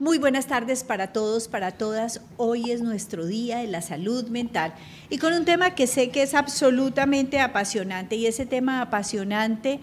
Muy buenas tardes para todos, para todas. Hoy es nuestro día de la salud mental y con un tema que sé que es absolutamente apasionante y ese tema apasionante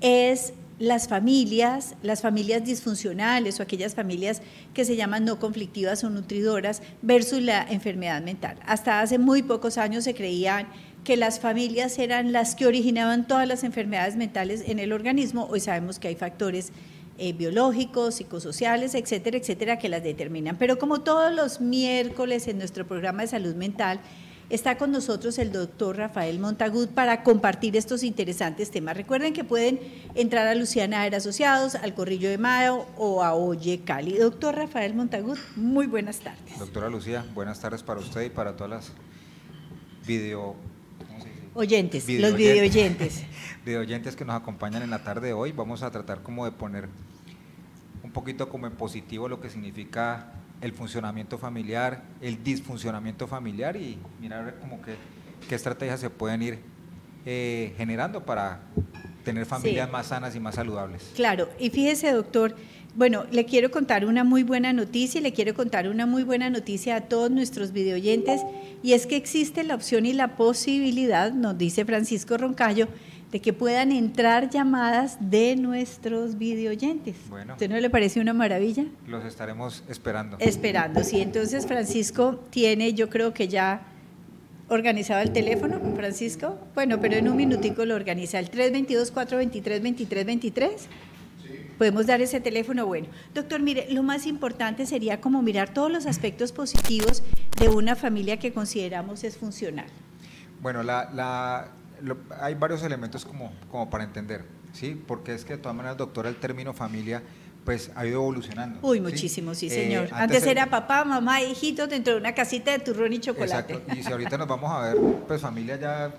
es las familias, las familias disfuncionales o aquellas familias que se llaman no conflictivas o nutridoras versus la enfermedad mental. Hasta hace muy pocos años se creían que las familias eran las que originaban todas las enfermedades mentales en el organismo. Hoy sabemos que hay factores eh, biológicos, psicosociales, etcétera, etcétera, que las determinan. Pero como todos los miércoles en nuestro programa de salud mental, está con nosotros el doctor Rafael Montagud para compartir estos interesantes temas. Recuerden que pueden entrar a Luciana Era Asociados, al Corrillo de Mayo o a Oye Cali. Doctor Rafael Montagud, muy buenas tardes. Doctora Lucía, buenas tardes para usted y para todas las video Oyentes, los video oyentes. video oyentes que nos acompañan en la tarde de hoy. Vamos a tratar como de poner un poquito como en positivo lo que significa el funcionamiento familiar, el disfuncionamiento familiar y mirar como que qué estrategias se pueden ir eh, generando para tener familias más sanas y más saludables. Claro, y fíjese doctor, bueno, le quiero contar una muy buena noticia y le quiero contar una muy buena noticia a todos nuestros videoyentes y es que existe la opción y la posibilidad, nos dice Francisco Roncayo, de que puedan entrar llamadas de nuestros videoyentes. Bueno. ¿Usted no le parece una maravilla? Los estaremos esperando. Esperando, sí. Entonces Francisco tiene, yo creo que ya organizado el teléfono, Francisco. Bueno, pero en un minutico lo organiza. El 322-423-2323 podemos dar ese teléfono bueno. Doctor, mire, lo más importante sería como mirar todos los aspectos positivos de una familia que consideramos es funcional. Bueno, la, hay varios elementos como, como para entender, ¿sí? Porque es que de todas maneras, doctora, el término familia pues ha ido evolucionando. Uy, muchísimo, sí, eh, señor. antes, era papá, mamá, hijitos dentro de una casita de turrón y chocolate. Exacto. Y si ahorita nos vamos a ver, pues familia ya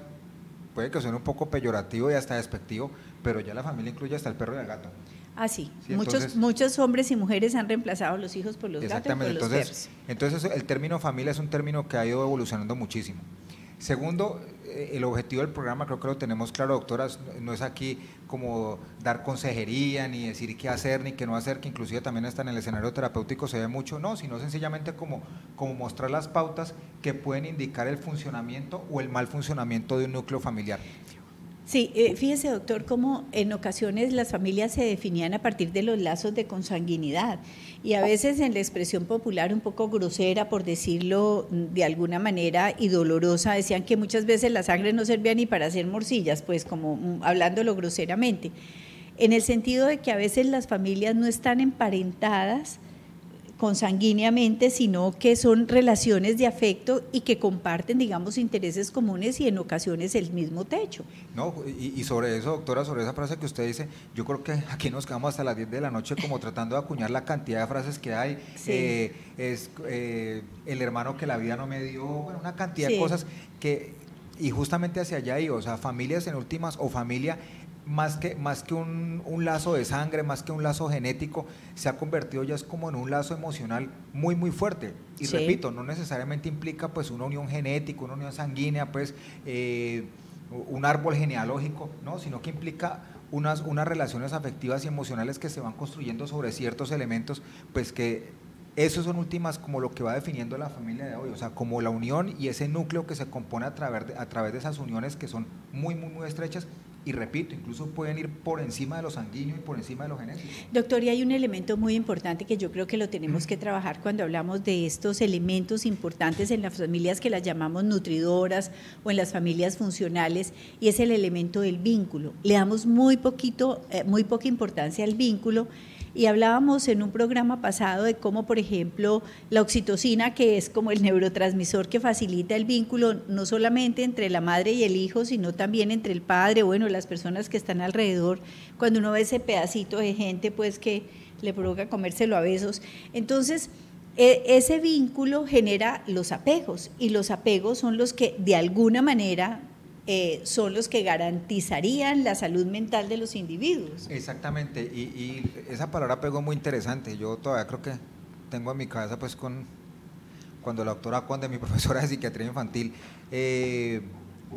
puede que suene un poco peyorativo y hasta despectivo, pero ya la familia incluye hasta el perro y el gato. Ah, sí. muchos, muchos hombres y mujeres han reemplazado los hijos por los gatos y por los entonces, Entonces, el término familia es un término que ha ido evolucionando muchísimo. Segundo, eh, el objetivo del programa, creo que lo tenemos claro, doctoras, no es aquí como dar consejería, ni decir qué hacer, ni qué no hacer, que inclusive también está en el escenario terapéutico se ve mucho, no, sino sencillamente como, como mostrar las pautas que pueden indicar el funcionamiento o el mal funcionamiento de un núcleo familiar. Sí, eh, fíjese doctor, cómo en ocasiones las familias se definían a partir de los lazos de consanguinidad. Y a veces en la expresión popular un poco grosera, por decirlo de alguna manera, y dolorosa, decían que muchas veces la sangre no servía ni para hacer morcillas, pues como mm, hablándolo groseramente, en el sentido de que a veces las familias no están emparentadas, consanguíneamente, sino que son relaciones de afecto y que comparten, digamos, intereses comunes y en ocasiones el mismo techo. No, y, sobre eso, doctora, sobre esa frase que usted dice, yo creo que aquí nos quedamos hasta las 10 de la noche como tratando de acuñar la cantidad de frases que hay. Eh, es eh, el hermano que la vida no me dio, bueno, una cantidad de cosas que, y justamente hacia allá y o sea, familias en últimas o familia más que, más que un, lazo de sangre, más que un lazo genético, se ha convertido ya es como en un lazo emocional muy, muy fuerte. Y repito, no necesariamente implica pues una unión genética, una unión sanguínea, pues eh, un árbol genealógico, ¿no? sino que implica unas, unas relaciones afectivas y emocionales que se van construyendo sobre ciertos elementos, pues que eso son últimas como lo que va definiendo la familia de hoy, o sea, como la unión y ese núcleo que se compone a través de, a través de esas uniones que son muy, muy, muy estrechas y repito, incluso pueden ir por encima de lo sanguíneo y por encima de lo genético. Doctor, y hay un elemento muy importante que yo creo que lo tenemos que trabajar cuando hablamos de estos elementos importantes en las familias que las llamamos nutridoras o en las familias funcionales, y es el elemento del vínculo. Le damos muy poquito, eh, muy poca importancia al vínculo y hablábamos en un programa pasado de cómo, por ejemplo, la oxitocina, que es como el neurotransmisor que facilita el vínculo no solamente entre la madre y el hijo, sino también entre el padre, bueno, las personas que están alrededor, cuando uno ve ese pedacito de gente, pues que le provoca comérselo a besos. Entonces, e, ese vínculo genera los apegos y los apegos son los que de alguna manera eh, son los que garantizarían la salud mental de los individuos. Exactamente, y, esa palabra pegó muy interesante. Yo todavía creo que tengo en mi cabeza, pues, con cuando la doctora Conde, mi profesora de psiquiatría infantil, eh,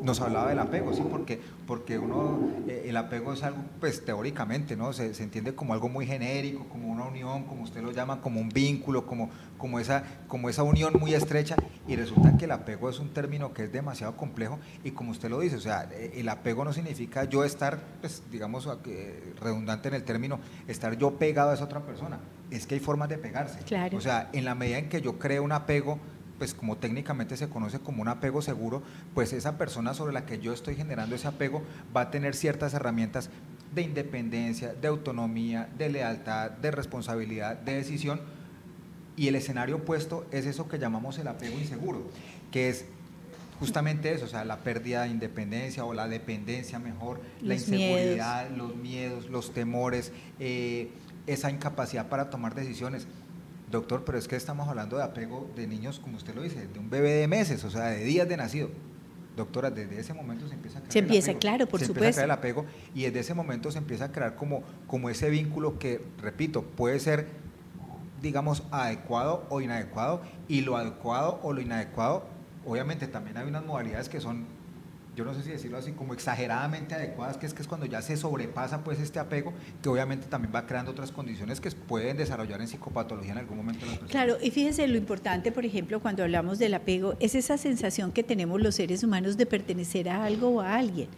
nos hablaba del apego, ¿sí? Porque, porque uno, eh, el apego es algo, pues teóricamente, ¿no? Se, entiende como algo muy genérico, como una unión, como usted lo llama, como un vínculo, como, como, esa, como esa unión muy estrecha, y resulta que el apego es un término que es demasiado complejo, y como usted lo dice, o sea, eh, el apego no significa yo estar, pues, digamos, redundante en el término, estar yo pegado a esa otra persona, es que hay formas de pegarse. Claro. O sea, en la medida en que yo creo un apego, pues como técnicamente se conoce como un apego seguro, pues esa persona sobre la que yo estoy generando ese apego va a tener ciertas herramientas de independencia, de autonomía, de lealtad, de responsabilidad, de decisión. Y el escenario opuesto es eso que llamamos el apego inseguro, que es justamente eso, o sea, la pérdida de independencia o la dependencia mejor, la inseguridad, los miedos, los temores, eh, esa incapacidad para tomar decisiones. Doctor, pero es que estamos hablando de apego de niños, como usted lo dice, de un bebé de meses, o sea, de días de nacido. Doctora, desde ese momento se empieza a crear. Se empieza, claro, por se supuesto. Empieza a crear el apego y desde ese momento se empieza a crear como, como ese vínculo que, repito, puede ser, digamos, adecuado o inadecuado. Y lo adecuado o lo inadecuado, obviamente también hay unas modalidades que son yo no sé si decirlo así, como exageradamente adecuadas, que es que es cuando ya se sobrepasa pues este apego, que obviamente también va creando otras condiciones que pueden desarrollar en psicopatología en algún momento. Claro, y fíjese lo importante, por ejemplo, cuando hablamos del apego, es esa sensación que tenemos los seres humanos de pertenecer a algo o a alguien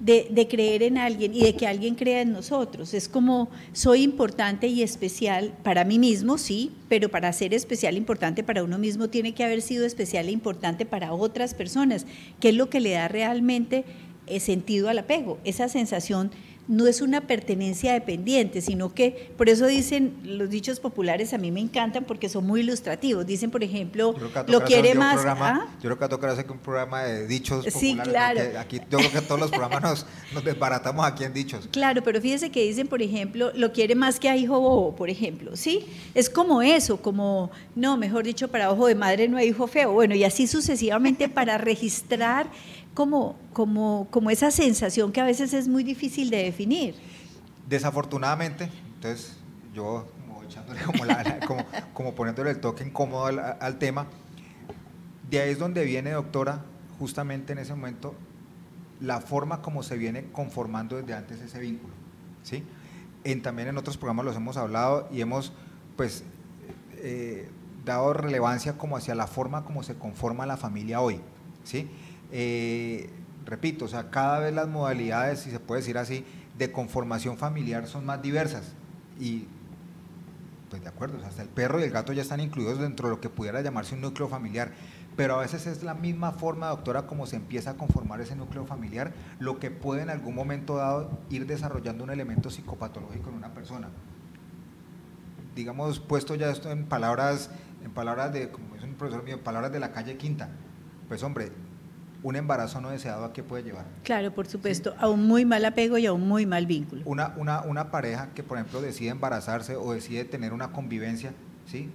de, creer en alguien y de que alguien crea en nosotros. Es como soy importante y especial para mí mismo, sí, pero para ser especial e importante para uno mismo tiene que haber sido especial e importante para otras personas, que es lo que le da realmente eh, sentido al apego, esa sensación no es una pertenencia dependiente, sino que, por eso dicen los dichos populares, a mí me encantan porque son muy ilustrativos. Dicen, por ejemplo, lo quiere más. ¿ah? Yo creo que tocar hacer un programa de dichos populares. Sí, claro. Aquí, yo creo que todos los programas nos, desbaratamos aquí en dichos. Claro, pero fíjese que dicen, por ejemplo, lo quiere más que a hijo bobo, por ejemplo. ¿Sí? Es como eso, como, no, mejor dicho, para ojo de madre no hay hijo feo. Bueno, y así sucesivamente para registrar como, como, como esa sensación que a veces es muy difícil de definir. Desafortunadamente, entonces yo como echándole como, como, poniéndole el toque incómodo al, tema, de ahí es donde viene, doctora, justamente en ese momento, la forma como se viene conformando desde antes ese vínculo. ¿sí? En, también en otros programas los hemos hablado y hemos pues eh, dado relevancia como hacia la forma como se conforma la familia hoy. ¿sí? Eh, repito, o sea, cada vez las modalidades, si se puede decir así, de conformación familiar son más diversas. Y, pues de acuerdo, hasta el perro y el gato ya están incluidos dentro de lo que pudiera llamarse un núcleo familiar. Pero a veces es la misma forma, doctora, como se empieza a conformar ese núcleo familiar, lo que puede en algún momento dado ir desarrollando un elemento psicopatológico en una persona. Digamos, puesto ya esto en palabras, en palabras de, como es un profesor mío, palabras de la calle Quinta. Pues hombre, un embarazo no deseado a qué puede llevar. Claro, por supuesto, a un muy mal apego y a un muy mal vínculo. Una, una, una pareja que, por ejemplo, decide embarazarse o decide tener una convivencia, ¿sí?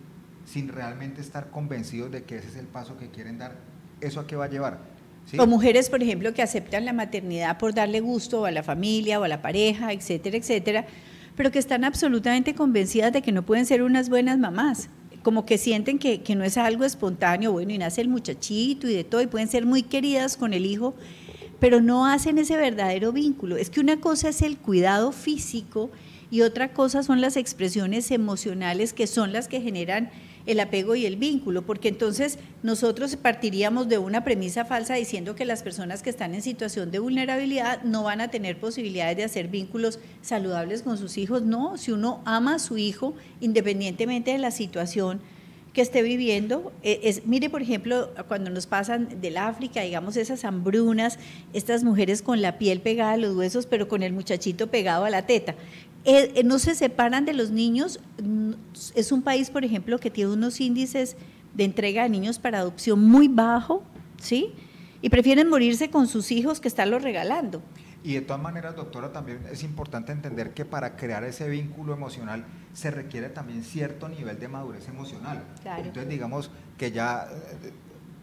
sin realmente estar convencidos de que ese es el paso que quieren dar, ¿eso a qué va a llevar? O mujeres, por ejemplo, que aceptan la maternidad por darle gusto a la familia o a la pareja, etcétera, etcétera, pero que están absolutamente convencidas de que no pueden ser unas buenas mamás como que sienten que, no es algo espontáneo, bueno, y nace el muchachito y de todo, y pueden ser muy queridas con el hijo, pero no hacen ese verdadero vínculo. Es que una cosa es el cuidado físico y otra cosa son las expresiones emocionales que son las que generan el apego y el vínculo, porque entonces nosotros partiríamos de una premisa falsa diciendo que las personas que están en situación de vulnerabilidad no van a tener posibilidades de hacer vínculos saludables con sus hijos. No, si uno ama a su hijo, independientemente de la situación que esté viviendo. E, es, mire, por ejemplo, cuando nos pasan del África, digamos, esas hambrunas, estas mujeres con la piel pegada a los huesos, pero con el muchachito pegado a la teta. Eh, eh, no se separan de los niños. Mm, es un país, por ejemplo, que tiene unos índices de entrega de niños para adopción muy bajo, ¿sí? Y prefieren morirse con sus hijos que estarlos regalando. Y de todas maneras, doctora, también es importante entender que para crear ese vínculo emocional se requiere también cierto nivel de madurez emocional. Entonces, digamos que ya eh,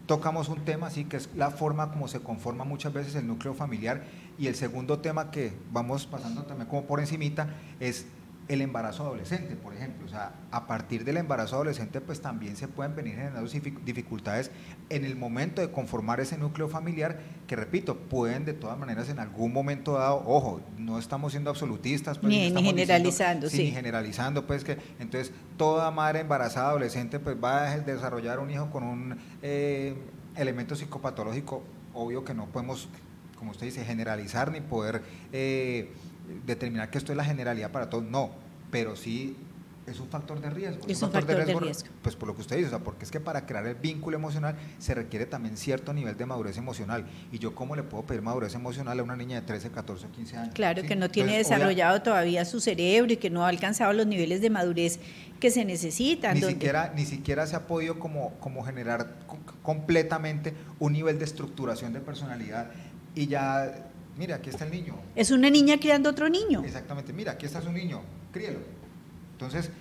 tocamos un tema, así que es la forma como se conforma muchas veces el núcleo familiar y el segundo tema que vamos pasando también como por encimita es el embarazo adolescente, por ejemplo. O sea, a partir del embarazo adolescente, pues también se pueden venir generando dificultades en el momento de conformar ese núcleo familiar, que repito, pueden de todas maneras en algún momento dado, ojo, no estamos siendo absolutistas, pues, ni, generalizando, sí. Ni generalizando, pues que entonces toda madre embarazada adolescente pues va a desarrollar un hijo con un eh, elemento psicopatológico, obvio que no podemos, como usted dice, generalizar ni poder... Eh, determinar que esto es la generalidad para todos, no, pero sí es un factor de riesgo. Es, un, factor, de, riesgo, Pues por lo que usted dice, o sea, porque es que para crear el vínculo emocional se requiere también cierto nivel de madurez emocional. Y yo, ¿cómo le puedo pedir madurez emocional a una niña de 13, 14, 15 años? Claro, que no tiene desarrollado todavía su cerebro y que no ha alcanzado los niveles de madurez que se necesitan. Ni, siquiera, ni siquiera se ha podido como, como generar completamente un nivel de estructuración de personalidad y ya mira, aquí está el niño. Es una niña criando otro niño. Exactamente, mira, aquí está su niño, críelo. Entonces,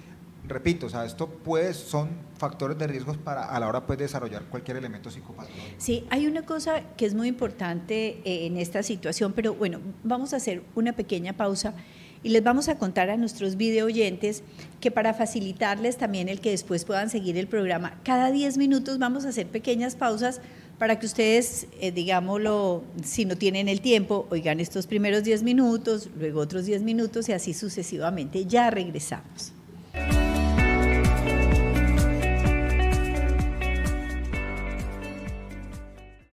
repito, o sea, esto pues son factores de riesgos para a la hora pues de desarrollar cualquier elemento psicopatológico. Sí, hay una cosa que es muy importante eh, en esta situación, pero bueno, vamos a hacer una pequeña pausa y les vamos a contar a nuestros video oyentes que para facilitarles también el que después puedan seguir el programa, cada 10 minutos vamos a hacer pequeñas pausas para que ustedes, eh, digámoslo, si no tienen el tiempo, oigan estos primeros 10 minutos, luego otros 10 minutos y así sucesivamente. Ya regresamos.